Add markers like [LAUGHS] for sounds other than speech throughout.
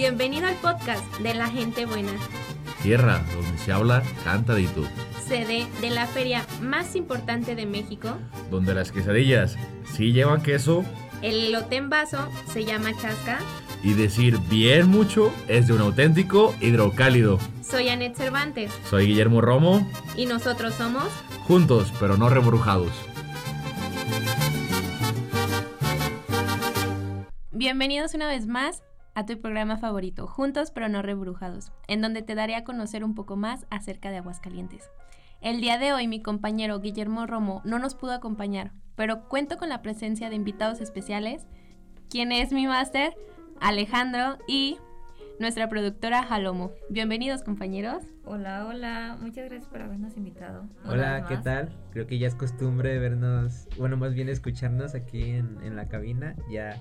Bienvenido al podcast de la gente buena, Tierra, donde se habla cantadito. sede de la feria más importante de México. Donde las quesadillas sí llevan queso El elote en vaso se llama chasca. y decir bien mucho es de un auténtico hidrocálido. Soy Anet Cervantes Soy Guillermo Romo, y nosotros somos juntos pero no rebrujados. Bienvenidos una vez más a tu programa favorito, Juntos pero no rebrujados, en donde te daré a conocer un poco más acerca de Aguascalientes. El día de hoy mi compañero Guillermo Romo no nos pudo acompañar, pero cuento con la presencia de invitados especiales, quien es mi máster, Alejandro, y nuestra productora Jalomo. Bienvenidos compañeros. Hola, hola, muchas gracias por habernos invitado. Hola, ¿qué más. tal? Creo que ya es costumbre vernos, bueno, más bien escucharnos aquí en, en la cabina. Ya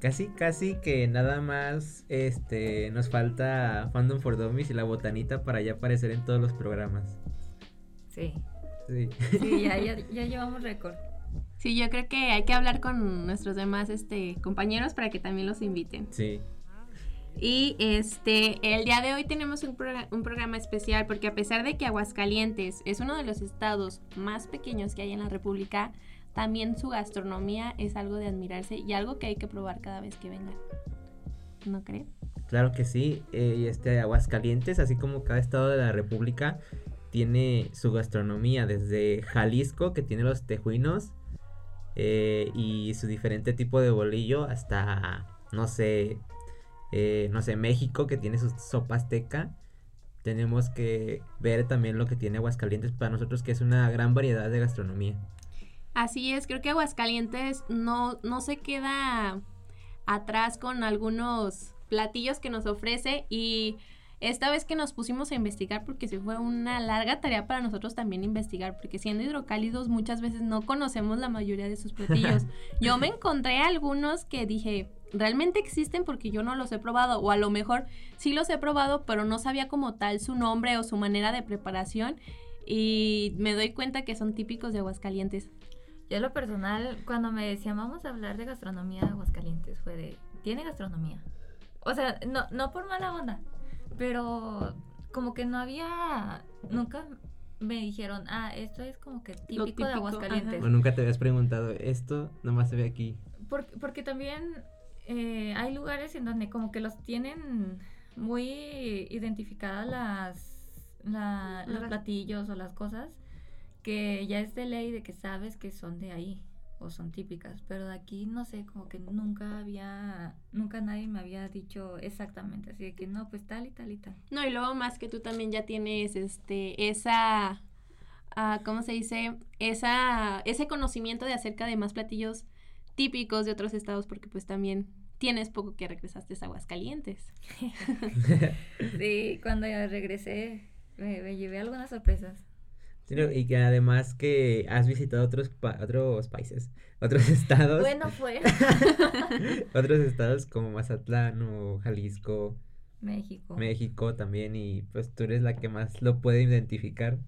casi, casi que nada más este nos falta Fandom for Dummies y la botanita para ya aparecer en todos los programas. Sí, Sí. sí, ya, ya, [LAUGHS] ya llevamos récord. Sí, yo creo que hay que hablar con nuestros demás este, compañeros para que también los inviten. Sí. Y este, el día de hoy tenemos un, progra- un programa especial porque a pesar de que Aguascalientes es uno de los estados más pequeños que hay en la República, también su gastronomía es algo de admirarse y algo que hay que probar cada vez que vengan. ¿No creen? Claro que sí. eh, este Aguascalientes, así como cada estado de la República, tiene su gastronomía. Desde Jalisco, que tiene los tejuinos. eh, y su diferente tipo de bolillo. Hasta, no sé. eh, no sé, México, que tiene su sopa azteca. Tenemos que ver también lo que tiene Aguascalientes para nosotros, que es una gran variedad de gastronomía. Así es, creo que Aguascalientes no, no se queda atrás con algunos platillos que nos ofrece y esta vez que nos pusimos a investigar, porque sí fue una larga tarea para nosotros también investigar, porque siendo hidrocálidos muchas veces no conocemos la mayoría de sus platillos. [LAUGHS] Yo me encontré algunos que dije, realmente existen porque yo no los he probado, o a lo mejor sí los he probado, pero no sabía como tal su nombre o su manera de preparación. Y me doy cuenta que son típicos de Aguascalientes. Yo en lo personal, cuando me decían vamos a hablar de gastronomía de Aguascalientes, fue de, ¿tiene gastronomía? O sea, no, no por mala onda, pero como que no había, nunca me dijeron, ah, esto es como que típico, de Aguascalientes. O nunca te habías preguntado, esto nomás se ve aquí. Porque, porque también eh, hay lugares en donde como que los tienen muy identificadas las, la- los Las- platillos o las cosas que ya es de ley de que sabes que son de ahí o son típicas, pero de aquí no sé, como que nunca había, nunca nadie me había dicho exactamente, así de que no, pues tal y tal y tal. No, y luego más que tú también ya tienes este esa ah, ¿cómo se dice? esa ese conocimiento de acerca de más platillos típicos de otros estados porque pues también tienes poco que regresaste a Aguascalientes. [LAUGHS] Sí, cuando regresé me, me llevé algunas sorpresas. Sí, no, y que además que has visitado otros pa- otros países, [LAUGHS] otros estados, Bueno, fue [LAUGHS] otros estados como Mazatlán o Jalisco, México. México también y pues tú eres la que más lo puede identificar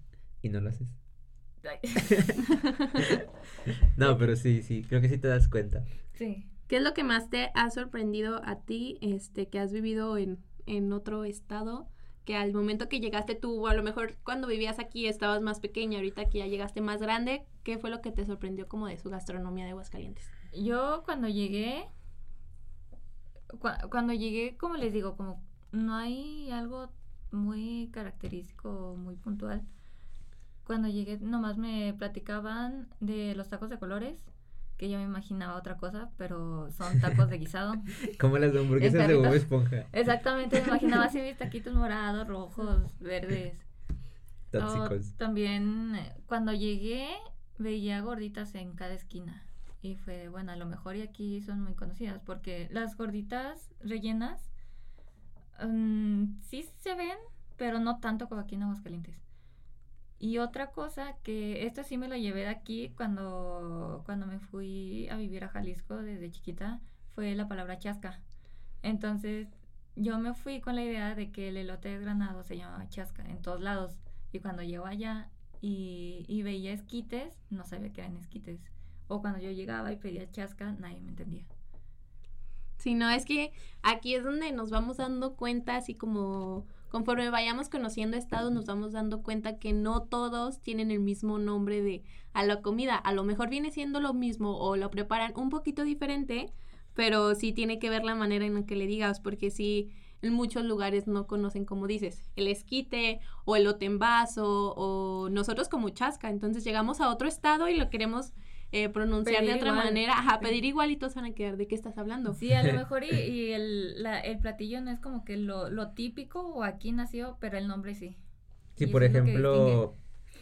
y no lo haces. [LAUGHS] No, pero sí, sí, creo que sí te das cuenta. Sí. ¿Qué es lo que más te ha sorprendido a ti este que has vivido en en otro estado? Que al momento que llegaste tú, o a lo mejor cuando vivías aquí estabas más pequeña, ahorita que ya llegaste más grande, ¿qué fue lo que te sorprendió como de su gastronomía de Aguascalientes? Yo cuando llegué, cua- cuando llegué, como les digo, como no hay algo muy característico, muy puntual. Cuando llegué, nomás me platicaban de los tacos de colores, que yo me imaginaba otra cosa, pero son tacos de guisado. [LAUGHS] Como las hamburguesas de. Bob Esponja, Exactamente, me imaginaba así mis [LAUGHS] taquitos morados, rojos, verdes. Tóxicos. también eh, cuando llegué veía gorditas en cada esquina y fue bueno, a lo mejor y aquí son muy conocidas porque las gorditas rellenas mm, sí se ven, pero no tanto como aquí en Aguascalientes. Y otra cosa que esto sí me lo llevé de aquí cuando, cuando me fui a vivir a Jalisco desde chiquita fue la palabra chasca. Entonces yo me fui con la idea de que el elote desgranado se llamaba chasca en todos lados. Y cuando llego allá y, veía esquites, no sabía que eran esquites. O cuando yo llegaba y pedía chasca, nadie me entendía. Sí, no, es que aquí es donde nos vamos dando cuenta, así como conforme vayamos conociendo estados, nos vamos dando cuenta que no todos tienen el mismo nombre de a la comida. A lo mejor viene siendo lo mismo o lo preparan un poquito diferente, pero sí tiene que ver la manera en la que le digas, porque sí, en muchos lugares no conocen, como dices, el esquite o el lote en vaso o nosotros como chasca. Entonces llegamos a otro estado y lo queremos eh, pronunciar de otra manera, ajá, pedir igual y todos van a quedar, ¿de qué estás hablando? Sí, a lo [LAUGHS] mejor y, y el, la, el, platillo no es como que lo, lo, típico o aquí nació, pero el nombre sí. Sí, por ejemplo,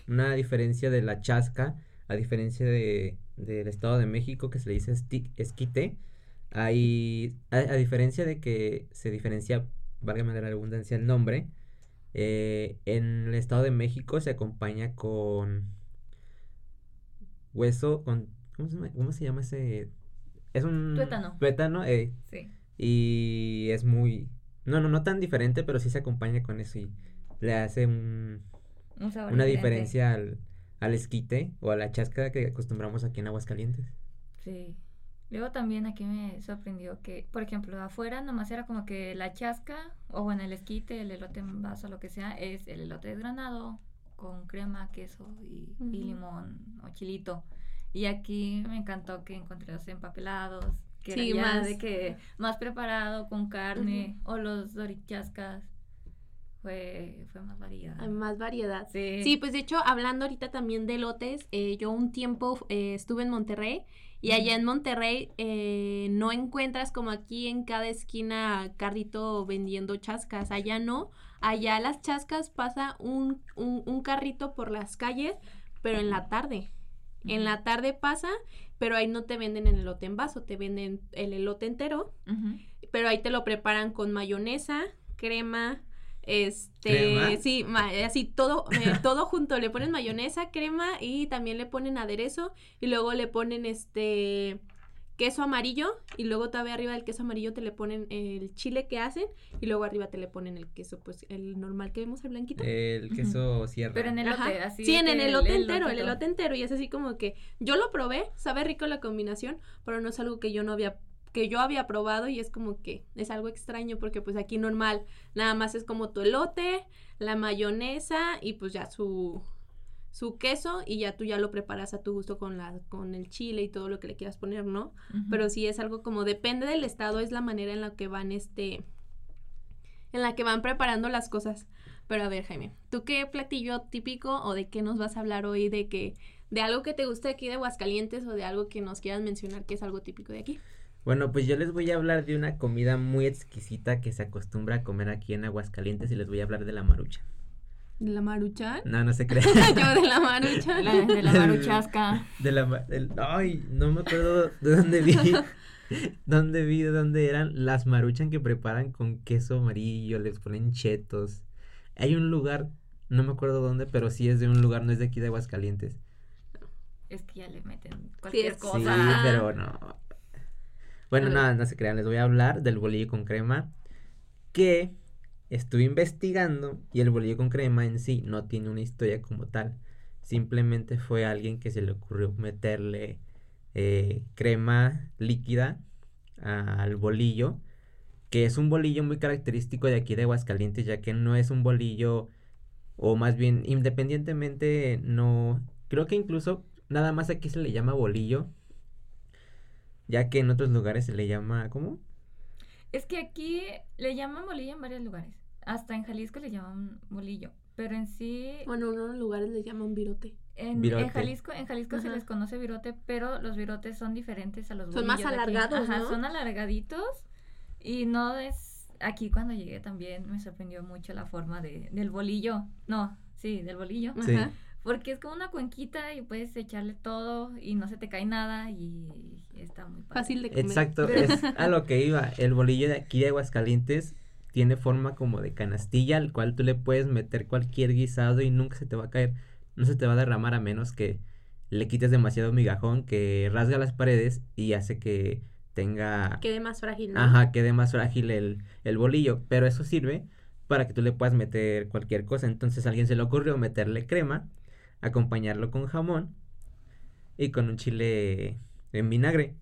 una diferencia de la chasca, a diferencia de, del Estado de México que se le dice esquite, hay, a, a, diferencia de que se diferencia, válgame la redundancia, el nombre, eh, en el Estado de México se acompaña con hueso con... ¿Cómo se llama, cómo se llama ese? Es un... Tuétano. Tuétano, eh. Sí. Y es muy... No, no, no tan diferente, pero sí se acompaña con eso y le hace un... un sabor una diferente. diferencia al, al esquite o a la chasca que acostumbramos aquí en Aguascalientes. Sí. Luego también aquí me sorprendió que, por ejemplo, afuera nomás era como que la chasca, o bueno, el esquite, el elote en vaso, lo que sea, es el elote desgranado con crema, queso y, uh -huh. y limón o chilito. Y aquí me encantó que encontré los empapelados, que sí, era más, de que más preparado con carne uh -huh. o los dorichascas. Fue, fue más variedad. Hay más variedad. Sí. sí, pues de hecho, hablando ahorita también de lotes, eh, yo un tiempo eh, estuve en Monterrey y allá en Monterrey eh, no encuentras como aquí en cada esquina carrito vendiendo chascas. Allá no. Allá las chascas pasa un, un, un carrito por las calles, pero en la tarde. En la tarde pasa, pero ahí no te venden el elote en vaso, te venden el elote entero. Uh -huh. Pero ahí te lo preparan con mayonesa, crema, este, ¿Crema? sí, así todo, eh, [LAUGHS] todo junto, le ponen mayonesa, crema y también le ponen aderezo y luego le ponen este queso amarillo y luego todavía arriba del queso amarillo te le ponen el chile que hacen y luego arriba te le ponen el queso, pues el normal que vemos, el blanquito. El queso uh -huh. sierra. Pero en el elote, así. Sí, en el elote el, entero, el elote entero y es así como que yo lo probé, sabe rico la combinación, pero no es algo que yo no había que yo había probado y es como que es algo extraño porque pues aquí normal nada más es como tu elote, la mayonesa y pues ya su su queso y ya tú ya lo preparas a tu gusto con la con el chile y todo lo que le quieras poner, ¿no? Uh -huh. Pero sí es algo como depende del estado es la manera en la que van este en la que van preparando las cosas. Pero a ver, Jaime, ¿tú qué platillo típico o de qué nos vas a hablar hoy de que de algo que te guste aquí de Aguascalientes o de algo que nos quieras mencionar que es algo típico de aquí? Bueno, pues yo les voy a hablar de una comida muy exquisita que se acostumbra a comer aquí en Aguascalientes y les voy a hablar de la marucha. ¿De la maruchan? No, no se [LAUGHS] cree. yo de la maruchan. La, de la maruchasca. De la del, ay, no me acuerdo de dónde vi. [LAUGHS] dónde vi, de dónde eran las maruchan que preparan con queso amarillo, les ponen chetos. Hay un lugar, no me acuerdo dónde, pero sí es de un lugar, no es de aquí de Aguascalientes. Es que ya le meten cualquier sí, cosa. Sí, pero no. Bueno, nada, no, no se crean, les voy a hablar del bolillo con crema que estuve investigando y el bolillo con crema en sí no tiene una historia como tal. Simplemente fue alguien que se le ocurrió meterle eh, crema líquida al bolillo, que es un bolillo muy característico de aquí de Aguascalientes, ya que no es un bolillo, o más bien independientemente, no, creo que incluso nada más aquí se le llama bolillo, ya que en otros lugares se le llama, ¿cómo? Es que aquí le llaman bolillo en varios lugares. Hasta en Jalisco le llaman bolillo. Pero en sí. Bueno, en unos lugares le llaman virote. En, en Jalisco, en Jalisco se les conoce virote, pero los virotes son diferentes a los son bolillos. Son más alargados, Ajá, ¿no? son alargaditos. Y no es. Aquí cuando llegué también me sorprendió mucho la forma de, del bolillo. No, sí, del bolillo. Sí. Ajá. Porque es como una cuenquita y puedes echarle todo y no se te cae nada y está muy padre. Fácil de comer. Exacto, es [LAUGHS] a lo que iba. El bolillo de aquí de Aguascalientes tiene forma como de canastilla, al cual tú le puedes meter cualquier guisado y nunca se te va a caer, no se te va a derramar a menos que le quites demasiado migajón que rasga las paredes y hace que tenga... Quede más frágil, ¿no? Ajá, quede más frágil el, el bolillo, pero eso sirve para que tú le puedas meter cualquier cosa. Entonces a alguien se le ocurrió meterle crema acompañarlo con jamón y con un chile en vinagre.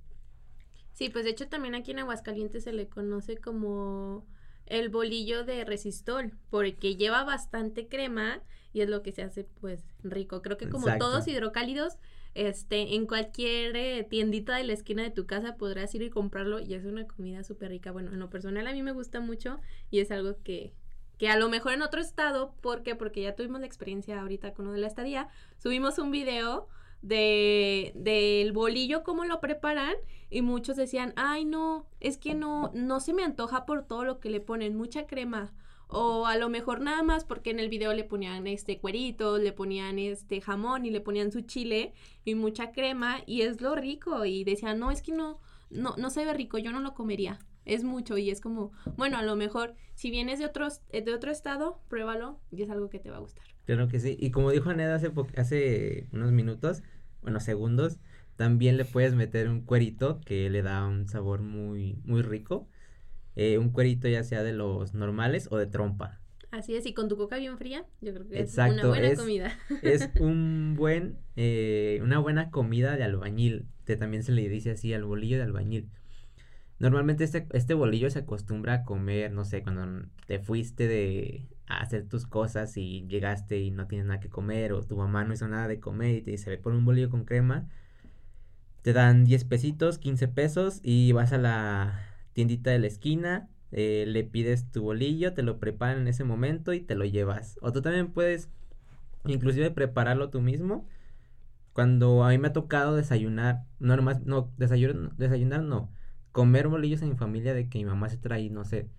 Sí, pues de hecho también aquí en Aguascalientes se le conoce como el bolillo de resistol, porque lleva bastante crema y es lo que se hace pues rico. Creo que como Exacto. todos hidrocálidos, este, en cualquier eh, tiendita de la esquina de tu casa podrás ir y comprarlo y es una comida súper rica. Bueno, en lo personal a mí me gusta mucho y es algo que, que a lo mejor en otro estado, ¿por qué? Porque ya tuvimos la experiencia ahorita con lo de la estadía, subimos un video de del bolillo cómo lo preparan y muchos decían, "Ay, no, es que no no se me antoja por todo lo que le ponen, mucha crema." O a lo mejor nada más porque en el video le ponían este cuerito, le ponían este jamón y le ponían su chile y mucha crema y es lo rico y decían, "No, es que no no no se ve rico, yo no lo comería." Es mucho y es como, bueno, a lo mejor si vienes de otros de otro estado, pruébalo y es algo que te va a gustar. Claro que sí. Y como dijo Aneda hace, hace unos minutos, bueno, segundos, también le puedes meter un cuerito que le da un sabor muy, muy rico. Eh, un cuerito ya sea de los normales o de trompa. Así es, y con tu coca bien fría, yo creo que es Exacto, una buena es- comida. Es [LAUGHS] un buen, eh, una buena comida de albañil, que también se le dice así al bolillo de albañil. Normalmente este, este bolillo se acostumbra a comer, no sé, cuando te fuiste de a hacer tus cosas y llegaste y no tienes nada que comer o tu mamá no hizo nada de comer y te dice, ve por un bolillo con crema, te dan 10 pesitos, 15 pesos y vas a la tiendita de la esquina, eh, le pides tu bolillo, te lo preparan en ese momento y te lo llevas. O tú también puedes inclusive prepararlo tú mismo. Cuando a mí me ha tocado desayunar, no nomás, no, desayunar, desayunar no, comer bolillos en mi familia de que mi mamá se trae, no sé,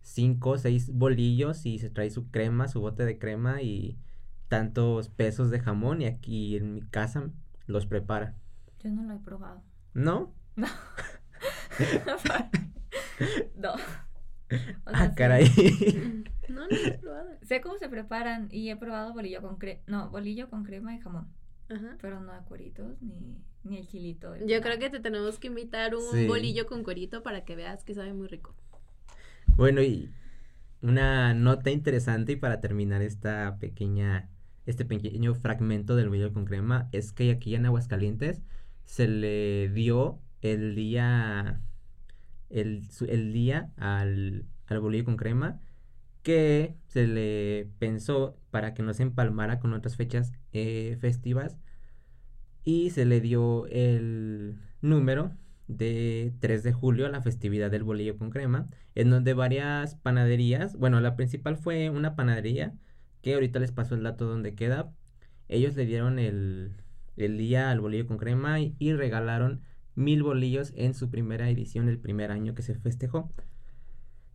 cinco o seis bolillos y se trae su crema, su bote de crema y tantos pesos de jamón y aquí en mi casa los prepara. Yo no lo he probado. ¿No? No. [LAUGHS] no. [LAUGHS] O sea, Ah, sí, caray. No, no lo he probado. Sé cómo se preparan y he probado bolillo con crema. No, bolillo con crema y jamón. Ajá. Pero no a cueritos ni, ni el chilito. Yo creo que te tenemos que invitar un Sí. bolillo con cuerito para que veas que sabe muy rico. Bueno, y una nota interesante y para terminar esta pequeña, este pequeño fragmento del bolillo con crema es que aquí en Aguascalientes se le dio el día, el, su- el día al, al bolillo con crema que se le pensó para que no se empalmara con otras fechas eh, festivas y se le dio el número de 3 de julio a la festividad del bolillo con crema en donde varias panaderías, bueno, la principal fue una panadería, que ahorita les paso el dato donde queda, ellos le dieron el, el día al bolillo con crema y, y regalaron mil bolillos en su primera edición, el primer año que se festejó.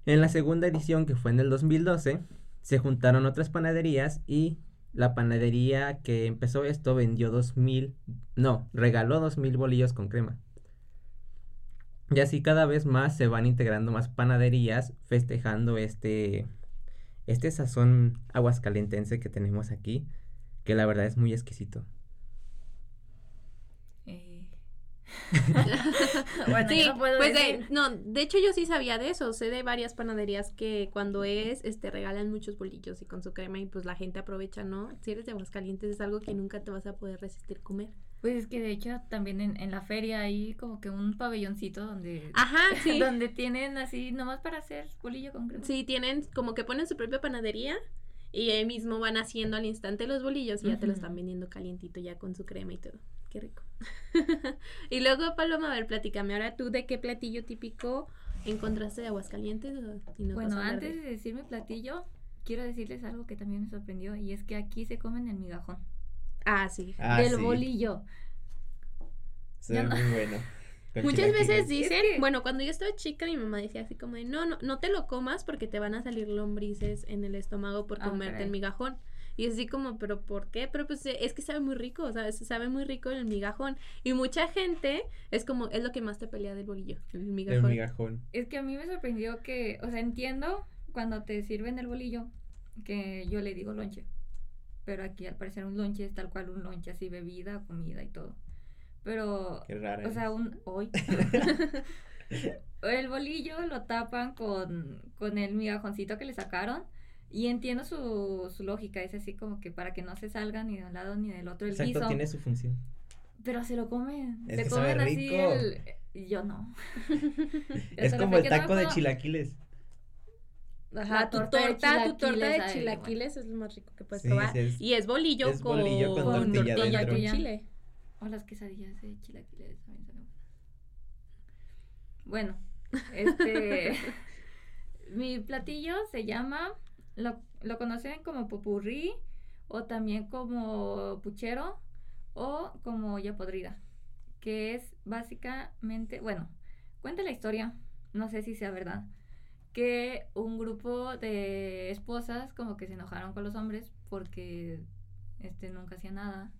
En la segunda edición, que fue en el 2012, se juntaron otras panaderías y la panadería que empezó esto vendió dos mil, no, regaló dos mil bolillos con crema. Y así cada vez más se van integrando más panaderías festejando este, este sazón aguascalentense que tenemos aquí, que la verdad es muy exquisito. Eh. [LAUGHS] bueno, sí, yo no puedo pues de, no, de hecho yo sí sabía de eso, sé de varias panaderías que cuando es, este, regalan muchos bolillos y con su crema y pues la gente aprovecha, ¿no? Si eres de Aguascalientes es algo que nunca te vas a poder resistir comer. Pues es que de hecho también en, en la feria hay como que un pabelloncito donde, Ajá, [LAUGHS] sí. donde tienen así nomás para hacer bolillo con crema. Sí, tienen como que ponen su propia panadería y ahí mismo van haciendo al instante los bolillos y ya te lo Ujú. están vendiendo calientito ya con su crema y todo. Qué rico. [LAUGHS] y luego, Paloma, a ver, platícame ahora tú de qué platillo típico encontraste de Aguascalientes. o- y vas Bueno, antes de- de decir mi platillo, quiero decirles algo que también me sorprendió y es que aquí se comen el migajón Ah, sí. del bolillo. Se ve no- muy bueno. [LAUGHS] Muchas veces dicen, que- bueno, cuando yo estaba chica, mi mamá decía así como de, no, no, no te lo comas porque te van a salir lombrices en el estómago por Ah, comerte el migajón. Y es así como, pero ¿por qué? Pero pues es que sabe muy rico, ¿sabes? Sabe muy rico el migajón. Y mucha gente es como, es lo que más te pelea del bolillo, el El migajón. migajón. Es que a mí me sorprendió que, o sea, entiendo cuando te sirven el bolillo, que yo le digo lonche. Pero aquí al parecer un lonche es tal cual un lonche, así bebida, comida y todo. Pero, Qué raro. o sea, un hoy. [LAUGHS] [LAUGHS] el bolillo lo tapan con, con el migajoncito que le sacaron. Y entiendo su, su lógica, es así como que para que no se salga ni de un lado ni del otro el Exacto, guiso. tiene su función. Pero se lo comen. Es se que comen sabe así rico. el, Yo no. [LAUGHS] Es como el taco de chilaquiles. Ajá, La tu torta torta, de tu torta de chilaquiles, es lo más rico que puedes Sí, probar. sí, es- y es bolillo es con, bolillo con tortilla tortilla con chile. O las quesadillas de chilaquiles también buenas. Bueno, este. [LAUGHS] mi platillo se llama. Lo, lo conocen como popurrí, o también como puchero, o como olla podrida. Que es básicamente. Bueno, cuenta la historia, no sé si sea verdad. Que un grupo de esposas como que se enojaron con los hombres porque este nunca hacían nada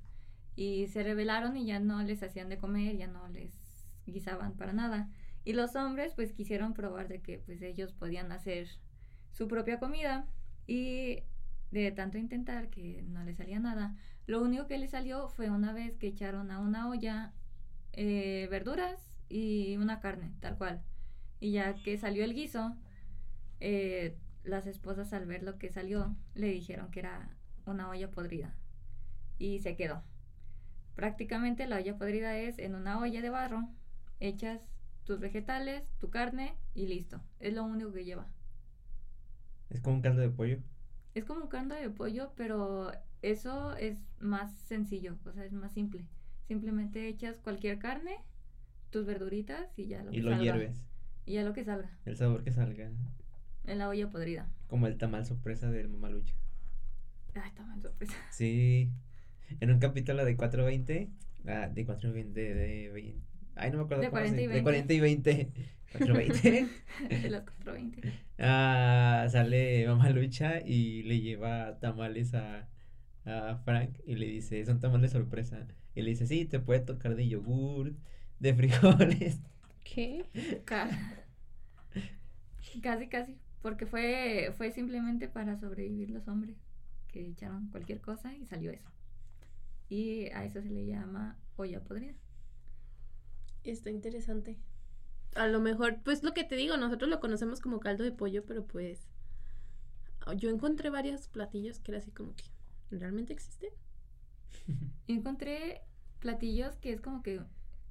y se rebelaron y ya no les hacían de comer, ya no les guisaban para nada. Y los hombres pues quisieron probar de que pues ellos podían hacer su propia comida y de tanto intentar que no les salía nada, lo único que les salió fue una vez que echaron a una olla eh, verduras y una carne, tal cual. Y ya que salió el guiso, eh, las esposas al ver lo que salió le dijeron que era una olla podrida y se quedó. Prácticamente la olla podrida es en una olla de barro, echas tus vegetales, tu carne y listo. Es lo único que lleva. Es como un caldo de pollo. Es como un caldo de pollo, pero eso es más sencillo, o sea, es más simple. Simplemente echas cualquier carne, tus verduritas y ya lo Y que lo salga. hierves. Y ya lo que salga El sabor que salga. en la olla podrida. Como el tamal sorpresa del mamalucha. Ay, está mal sorpresa. Sí. En un capítulo de 420. Ah, de 420. De, 20. Ay, no me acuerdo De cómo 40 y se- De 20. 40 y 20. 420. [LAUGHS] de las [LAUGHS] 420. Ah, sale Mamalucha y le lleva tamales a, a Frank y le dice, son tamales sorpresa. Y le dice, sí, te puede tocar de yogur, de frijoles. ¿Qué? Ca- Casi, casi. Porque fue, fue simplemente para sobrevivir los hombres que echaron cualquier cosa y salió eso. Y a eso se le llama olla podrida. Está interesante. A lo mejor, pues lo que te digo, nosotros lo conocemos como caldo de pollo, pero pues yo encontré varios platillos que era así como que realmente existen. [LAUGHS] Encontré platillos que es como que,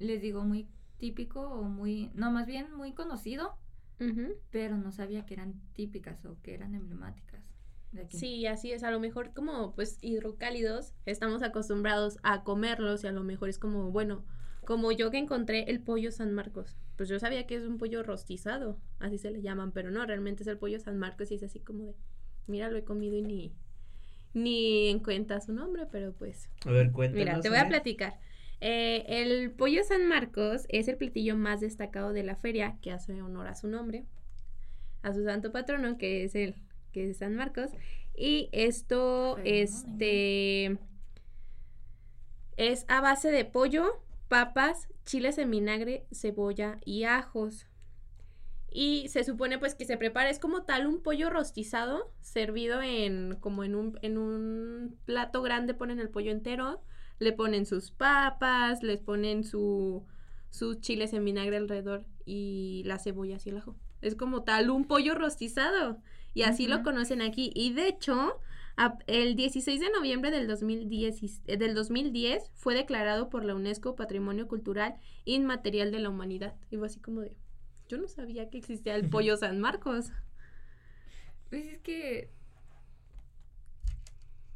les digo, muy típico o muy, no, más bien muy conocido, pero no sabía que eran típicas o que eran emblemáticas de aquí. Sí, así es. A lo mejor como pues hidrocálidos estamos acostumbrados a comerlos y a lo mejor es como, bueno, como yo que encontré el pollo San Marcos. Pues yo sabía que es un pollo rostizado, así se le llaman, pero no, realmente es el pollo San Marcos y es así como de, mira, lo he comido y ni, ni en cuenta su nombre, pero pues A ver, cuéntanos. Mira, te voy a Sonia. platicar. Eh, el pollo San Marcos es el platillo más destacado de la feria que hace honor a su nombre, a su santo patrono, que es el que es San Marcos. Y esto, este, es a base de pollo, papas, chiles en vinagre, cebolla y ajos. Y se supone pues que se prepara, es como tal un pollo rostizado, servido en como en un, en un plato grande, ponen el pollo entero, le ponen sus papas, les ponen su, sus chiles en vinagre alrededor y las cebollas y el ajo. Es como tal un pollo rostizado. Y así lo conocen aquí. Y de hecho, a- el 16 de noviembre del 2010, y- eh, del 2010 fue declarado por la UNESCO Patrimonio Cultural Inmaterial de la Humanidad. Y fue así como de, yo no sabía que existía el pollo [LAUGHS] San Marcos. Pues es que...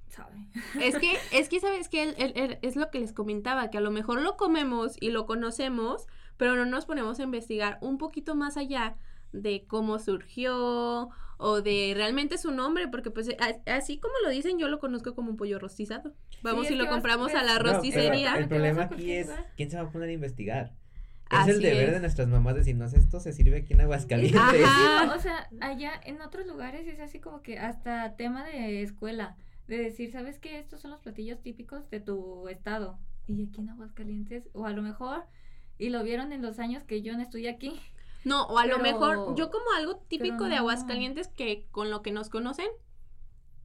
¿Sabe? Es que, [LAUGHS] es que sabes que es lo que les comentaba, que a lo mejor lo comemos y lo conocemos, pero no nos ponemos a investigar un poquito más allá de cómo surgió o de realmente su nombre, porque pues a- así como lo dicen, yo lo conozco como un pollo rostizado. Vamos es y lo compramos a ves- la No, pero rosticería. el problema a aquí es. ¿quién se va a poner a investigar? Es Así el deber es. de nuestras mamás decirnos esto se sirve aquí en Aguascalientes. Ajá. O sea, allá en otros lugares es así como que hasta tema de escuela, de decir, ¿sabes qué? Estos son los platillos típicos de tu estado. Y aquí en Aguascalientes, o a lo mejor, y lo vieron en los años que yo no estudié aquí. No, o a lo mejor, yo como algo típico de. Aguascalientes que con lo que nos conocen,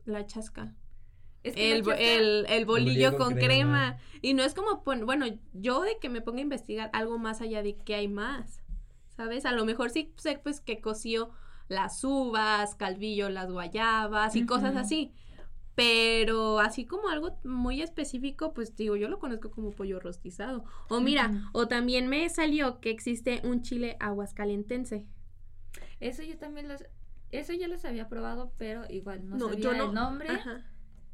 la chasca. Es que El, la chasca- el, el bolillo con con crema. crema. Y no es como, pon- bueno, yo de que me ponga a investigar algo más allá de que hay más, ¿sabes? A lo mejor sí sé pues que coció las uvas, calvillo, las guayabas y cosas así. Pero así como algo muy específico, pues digo, yo lo conozco como pollo rostizado. O mira, o también me salió que existe un chile aguascalientense. Eso yo también los... Eso ya los había probado, pero igual no, No, sabía yo no- el nombre Ajá.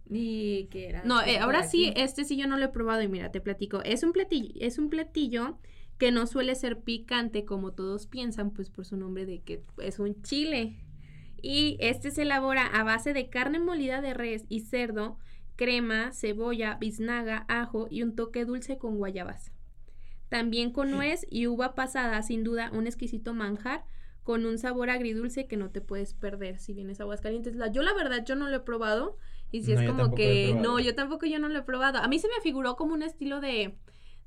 ni qué era. No, eh, ahora sí, este sí yo no lo he probado y mira, te platico. Es un platillo, es un platillo que no suele ser picante como todos piensan, pues por su nombre de que es un chile. Y este se elabora a base de carne molida de res y cerdo, crema, cebolla, biznaga, ajo y un toque dulce con guayabas. También con nuez y uva pasada, sin duda un exquisito manjar con un sabor agridulce que no te puedes perder si vienes a Aguascalientes. La, yo la verdad yo no lo he probado y si No, es como que no, yo tampoco yo no lo he probado. A mí se me figuró como un estilo de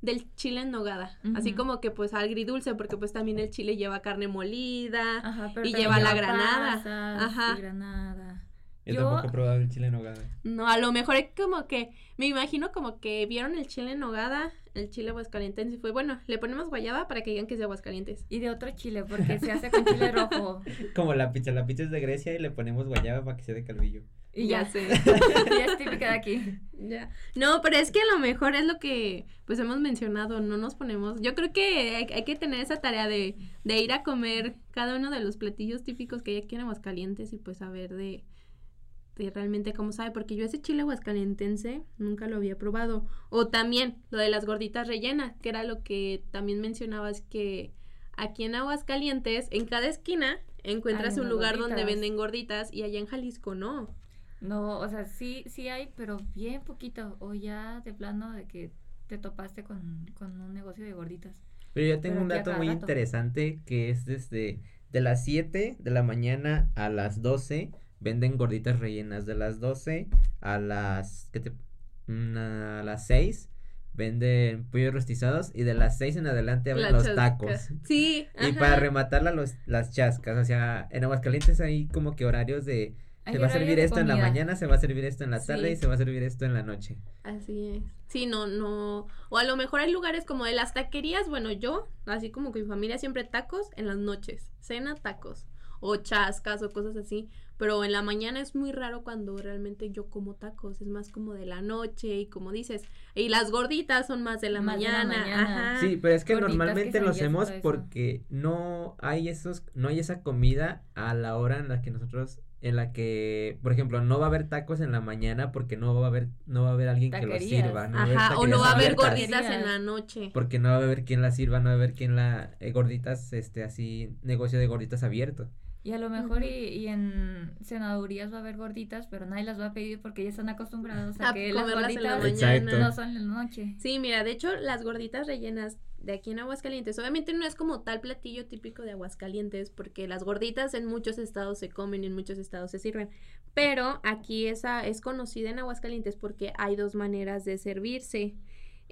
del chile en nogada, así como que pues agridulce porque pues también el chile lleva carne molida. Ajá, pero y lleva la granada. pasas Ajá. y granada. Yo, Yo- tampoco he probado el chile en nogada. No, a lo mejor es como que, me imagino como que vieron el chile en nogada, el chile aguascalientense y fue, bueno, le ponemos guayaba para que digan que es de Aguascalientes. Y de otro chile, porque se hace con chile rojo. [LAUGHS] Como la pizza, la pizza es de Grecia y le ponemos guayaba para que sea de calvillo. Y Ya ya, sé. [LAUGHS] [LAUGHS] ya es típica de aquí. Ya. No, pero es que a lo mejor es lo que pues hemos mencionado, no nos ponemos. Yo creo que hay, hay que tener esa tarea de, de ir a comer cada uno de los platillos típicos que hay aquí en Aguascalientes y pues saber de, de realmente cómo sabe, porque yo ese chile aguascalientense nunca lo había probado. O también lo de las gorditas rellenas, que era lo que también mencionabas que aquí en Aguascalientes, en cada esquina, encuentras un lugar donde venden gorditas y allá en Jalisco no. No, o sea, sí, sí hay, pero bien poquito. O ya de plano de que te topaste con, con un negocio de gorditas. Pero yo tengo Pero un dato muy rato. interesante que es desde de las 7 de la mañana a las 12 venden gorditas rellenas. De las 12 a las ¿qué te? Mm, a las 6 venden pollos rostizados y de las 6 en adelante abren La los chasca. tacos. Sí. Y ajá. para rematarla los, las chascas, o sea, en Aguascalientes hay como que horarios de Se va a servir esto en la mañana, se va a servir esto en la tarde Sí. y se va a servir esto en la noche. Así es. Sí, no, no. O a lo mejor hay lugares como de las taquerías. Bueno, yo, así como con mi familia, siempre tacos en las noches. Cena, tacos. O chascas o cosas así. Pero en la mañana es muy raro cuando realmente yo como tacos. Es más como de la noche y como dices. Y las gorditas son más de la Más de la mañana. Ajá. Sí, pero es que gorditas, normalmente lo quesadillas, hacemos porque no hay esos, no hay esa comida a la hora en la que nosotros, en la que, por ejemplo, no va a haber tacos en la mañana porque no va a haber, no va a haber alguien que los sirva, no va a haber Ajá. O no va a haber gorditas en la noche. Porque no va a haber quien las sirva, no va a haber quien la, eh, gorditas, este, así, negocio de gorditas abierto. Y a lo mejor y, y en cenadurías va a haber gorditas, pero nadie las va a pedir porque ya están acostumbrados a, A que las comerlas en la gorditas mañana. Exacto. no son en la noche. Sí, mira, de hecho, las gorditas rellenas de aquí en Aguascalientes, obviamente no es como tal platillo típico de Aguascalientes, porque las gorditas en muchos estados se comen y en muchos estados se sirven, pero aquí esa es conocida en Aguascalientes porque hay dos maneras de servirse.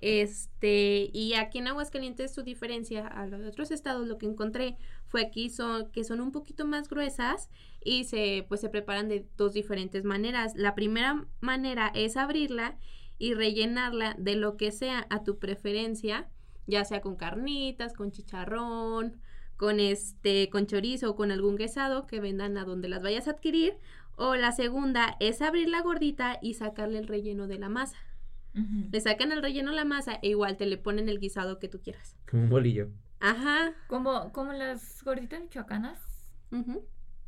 Este, y aquí en Aguascalientes su diferencia a los otros estados, lo que encontré fue aquí son que son un poquito más gruesas y se pues se preparan de dos diferentes maneras. La primera manera es abrirla y rellenarla de lo que sea a tu preferencia, ya sea con carnitas, con chicharrón, con este, con chorizo o con algún guisado que vendan a donde las vayas a adquirir. O la segunda es abrir la gordita y sacarle el relleno de la masa. Le sacan el relleno a la masa e igual te le ponen el guisado que tú quieras. Como un bolillo. Ajá. Como, como las gorditas michoacanas,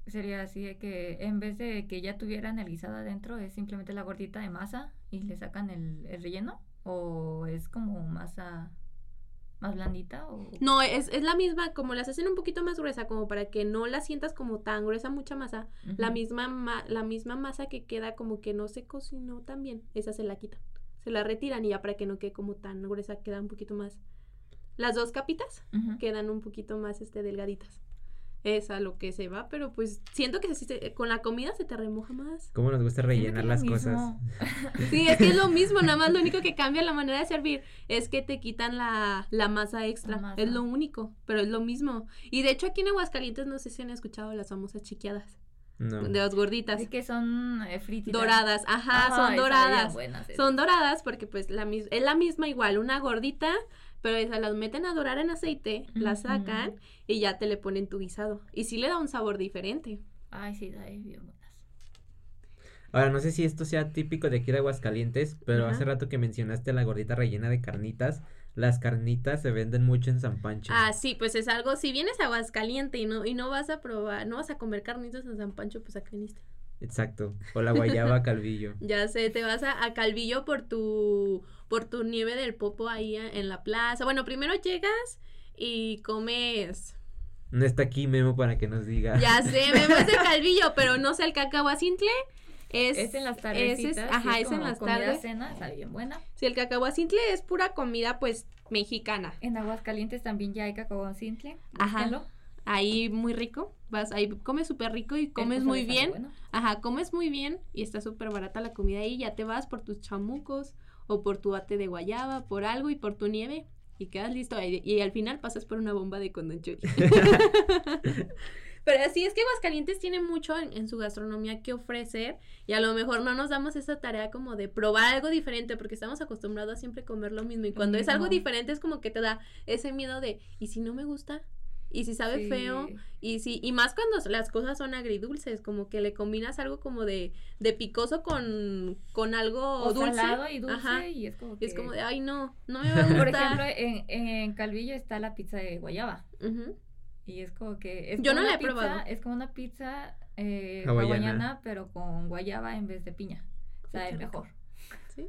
sería así de que en vez de que ya tuvieran el guisado adentro, es simplemente la gordita de masa y le sacan el, el relleno. O es como masa más blandita o No, es, es la misma, como las hacen un poquito más gruesa, como para que no la sientas como tan gruesa, mucha masa. La misma, ma- la misma masa que queda como que no se cocinó tan bien, esa se la quitan. Se la retiran y ya para que no quede como tan gruesa, queda un poquito más. Las dos capitas quedan un poquito más este, delgaditas. Es a lo que se va, pero pues siento que se- se- con la comida se te remoja más. ¿Cómo nos gusta rellenar es las cosas? mismo. [LAUGHS] [LAUGHS] Sí, es que es lo mismo, nada más lo único que cambia la manera de servir es que te quitan la, la masa extra. La masa. Es lo único, pero es lo mismo. Y de hecho aquí en Aguascalientes no sé si han escuchado las famosas chiqueadas, No. de las gorditas. Así que son eh, frititas. Doradas, ajá, Ajá, son doradas. buenas. Son doradas porque pues la mis- es la misma igual, una gordita, pero esa las meten a dorar en aceite, las Ujú. sacan y ya te le ponen tu guisado. Y sí le da un sabor diferente. Ay, sí, da bien buenas. Ahora, no sé si esto sea típico de aquí de Aguascalientes, pero Ajá. hace rato que mencionaste la gordita rellena de carnitas. Las carnitas se venden mucho en San Pancho. Ah, sí, pues es algo, si vienes a Aguascaliente y no, y no vas a probar, no vas a comer carnitas en San Pancho, pues a qué viniste. Exacto. O la guayaba [LAUGHS] calvillo. Ya sé, te vas a, a Calvillo por tu, por tu nieve del popo ahí en la plaza. Bueno, primero llegas y comes, No está aquí Memo para que nos diga. ya sé, [LAUGHS] me voy de Calvillo, pero no sé, el cacahuacintle es... Es en las ese tardecitas. es- ajá, es en las tardes. cena, está bien buena. Si el cacahuacintle es pura comida, pues, mexicana. En Aguascalientes también ya hay. Ajá. búsquenlo. Ahí muy rico, vas, ahí comes súper rico y comes muy bien. bueno. Ajá, comes muy bien y está súper barata la comida ahí. Ya te vas por tus chamucos o por tu ate de guayaba, por algo y por tu nieve y quedas listo. Y, y al final pasas por una bomba de condón churi. [LAUGHS] [LAUGHS] Pero así es que Aguascalientes tiene mucho en, en su gastronomía que ofrecer y a lo mejor no nos damos esa tarea como de probar algo diferente porque estamos acostumbrados a siempre comer lo mismo y cuando es algo diferente es como que te da ese miedo de ¿y si no me gusta? ¿Y si sabe Sí. feo? Y sí, y más cuando las cosas son agridulces, como que le combinas algo como de, de picoso con, con algo O dulce. salado y dulce Ajá. y es como Y que... es como de, ay no, no me [LAUGHS] va a gustar. Por ejemplo, en, en Calvillo está la pizza de guayaba. Y es como que... Es Yo como no la una he pizza- probado. Es como una pizza eh, Hawaiana. hawaiana, pero con guayaba en vez de piña. Sabe mejor. Sí,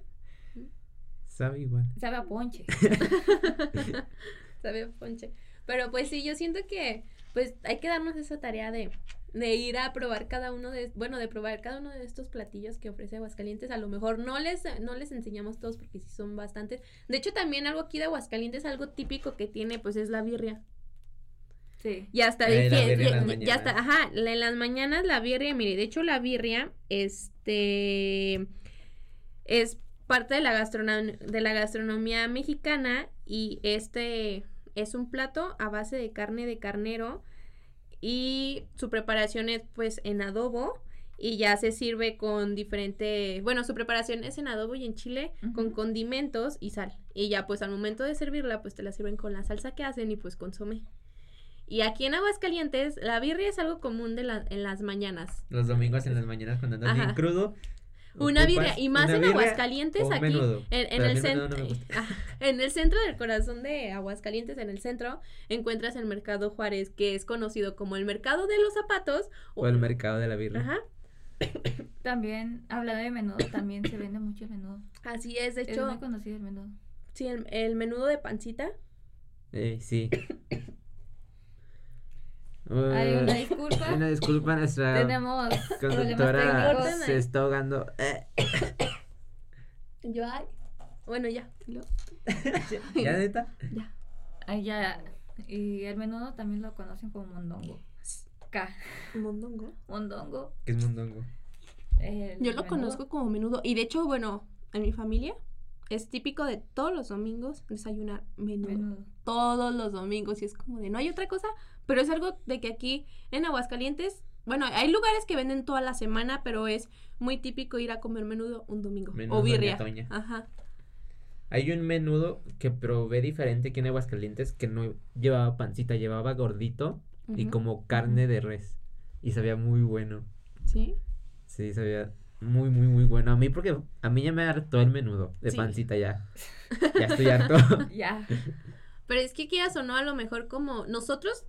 Sabe igual. Sabe a ponche. [LAUGHS] [LAUGHS] sabe a ponche. Pero pues sí, yo siento que pues hay que darnos esa tarea de, de ir a probar cada uno de, bueno, de probar cada uno de estos platillos que ofrece Aguascalientes. A lo mejor no les, no les enseñamos todos porque sí son bastantes. De hecho, también algo aquí de Aguascalientes, algo típico que tiene, pues es la birria. Sí. Y hasta Eh, de ya- las ya- ajá, en las mañanas la birria, mire, de hecho la birria, este, es parte de la, gastronom- de la gastronomía mexicana y este es un plato a base de carne de carnero y su preparación es pues en adobo y ya se sirve con diferente, bueno, su preparación es en adobo y en chile con condimentos y sal. Y ya pues al momento de servirla pues te la sirven con la salsa que hacen y pues consome. Y aquí en Aguascalientes la birria es algo común de la- en las mañanas. Los domingos en las mañanas cuando andas bien crudo. Una birria y más en Aguascalientes aquí menudo. en, en el centro no [LAUGHS] en el centro del corazón de Aguascalientes en el centro encuentras el mercado Juárez que es conocido como el mercado de los zapatos O el mercado de la birria. Ajá. [COUGHS] También, hablando de menudo, también se vende mucho el menudo. Así es, de Es hecho, muy conocido el menudo. sí, el, el menudo de pancita. Eh, sí. [COUGHS] Hay una disculpa. una disculpa, nuestra [LAUGHS] Tenemos conductora se está ahogando. [COUGHS] Yo, ay. Bueno, ya. lo- [LAUGHS] ¿Ya neta? ya. Ahí ya. Y el menudo también lo conocen como mondongo. K. Mondongo. Mondongo. ¿Qué es mondongo? el Yo lo menudo. conozco como menudo. Y de hecho, bueno, en mi familia es típico de todos los domingos desayunar menudo. Menudo. Todos los domingos. Y es como de no hay otra cosa. Pero es algo de que aquí en Aguascalientes. Bueno, hay lugares que venden toda la semana, pero es muy típico ir a comer menudo un domingo. Menudo, o birria. Toña. Ajá. Hay un menudo que probé diferente aquí en Aguascalientes que no llevaba pancita, llevaba gordito y como carne de res. Y sabía muy bueno. Sí. Sí, sabía muy, muy, muy bueno. A mí porque a mí ya me hartó el menudo de Sí. pancita ya. [LAUGHS] Ya estoy harto. Ya. Pero es que quieras o no, a lo mejor como nosotros,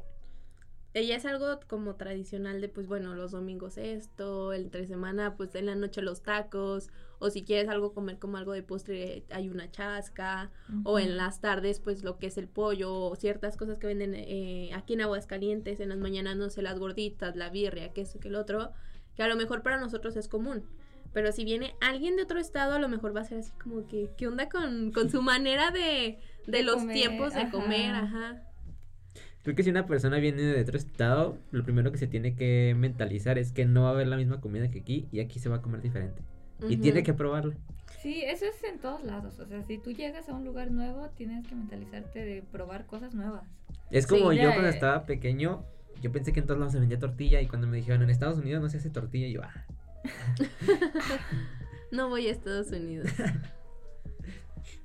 ella es algo como tradicional de, pues bueno, los domingos esto, entre semana, pues en la noche los tacos, o si quieres algo comer como algo de postre, hay una chasca, o en las tardes, pues lo que es el pollo, o ciertas cosas que venden eh, aquí en Aguascalientes, en las mañanas, no sé, las gorditas, la birria, que eso, que el otro, que a lo mejor para nosotros es común. Pero si viene alguien de otro estado, a lo mejor va a ser así como que, ¿qué onda con, con su [LAUGHS] manera de, de, De los comer, tiempos de ajá. comer? Ajá. Creo que si una persona viene de otro estado, lo primero que se tiene que mentalizar es que no va a haber la misma comida que aquí y aquí se va a comer diferente. Y tiene que probarla. Sí, eso es en todos lados. O sea, si tú llegas a un lugar nuevo, tienes que mentalizarte de probar cosas nuevas. Es como Sí, yo cuando eh. estaba pequeño, yo pensé que en todos lados se vendía tortilla y cuando me dijeron en Estados Unidos no se hace tortilla, yo, ah, [LAUGHS] No voy a Estados Unidos. [LAUGHS]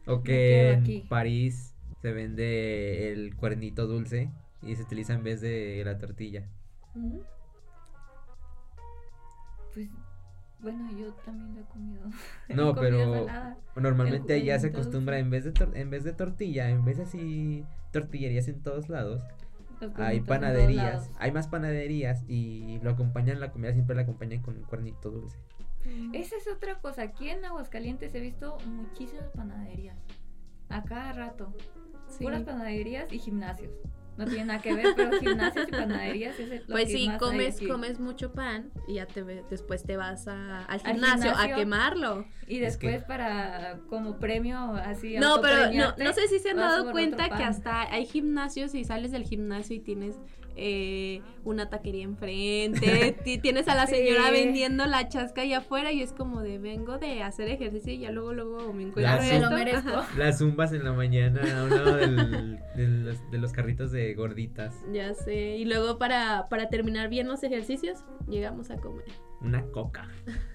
O que en aquí. París se vende el cuernito dulce y se utiliza en vez de la tortilla. Pues Bueno, yo también lo he comido. [LAUGHS] No, pero salada. normalmente allá se acostumbra en vez de en vez de tortilla, en vez de así tortillerías en todos lados, hay panaderías, lados. hay más panaderías y lo acompañan la comida siempre la acompañan con un cuernito dulce. Esa es otra cosa. Aquí en Aguascalientes he visto muchísimas panaderías. A cada rato. Sí. Puras panaderías y gimnasios. No tiene nada que ver, pero gimnasios y panaderías es el- lo Pues que sí, más hay comes, aquí. comes mucho pan y ya te ve- después te vas a- al Al gimnasio, a quemarlo. Y Es que- después para como premio así No, pero no, no sé si se han dado cuenta que hasta hay gimnasios y sales del gimnasio y tienes eh, una taquería enfrente, [LAUGHS] ti- tienes a la Sí. señora vendiendo la chasca allá afuera y es como de vengo de hacer ejercicio y ya luego luego me encuentro La esto. lo merezco. Ajá. Las zumbas en la mañana a un lado del- de, los, de los carritos de gorditas. Ya sé. Y luego para, para terminar bien los ejercicios, llegamos a comer. Una coca.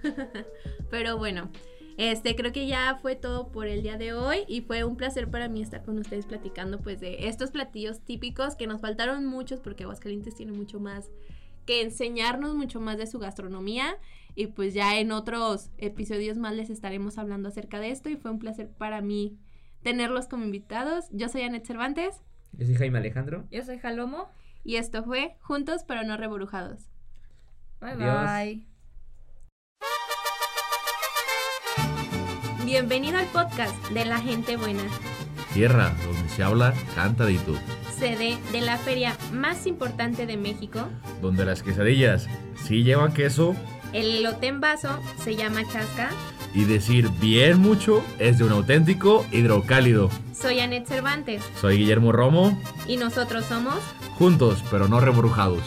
[LAUGHS] Pero bueno, este creo que ya fue todo por el día de hoy y fue un placer para mí estar con ustedes platicando pues de estos platillos típicos que nos faltaron muchos porque Aguascalientes tiene mucho más que enseñarnos mucho más de su gastronomía y pues ya en otros episodios más les estaremos hablando acerca de esto y fue un placer para mí tenerlos como invitados. Yo soy Anet Cervantes Yo soy Jaime Alejandro. Yo soy Jalomo. y esto fue Juntos pero no reburujados. Bye Adiós. bye. Bienvenido al podcast de la gente buena. Tierra donde se habla cantadito. sede de la feria más importante de México. Donde las quesadillas sí llevan queso El elote en vaso se llama chasca. y decir bien mucho es de un auténtico hidrocálido. Soy Anet Cervantes Soy Guillermo Romo, y nosotros somos juntos pero no rebrujados.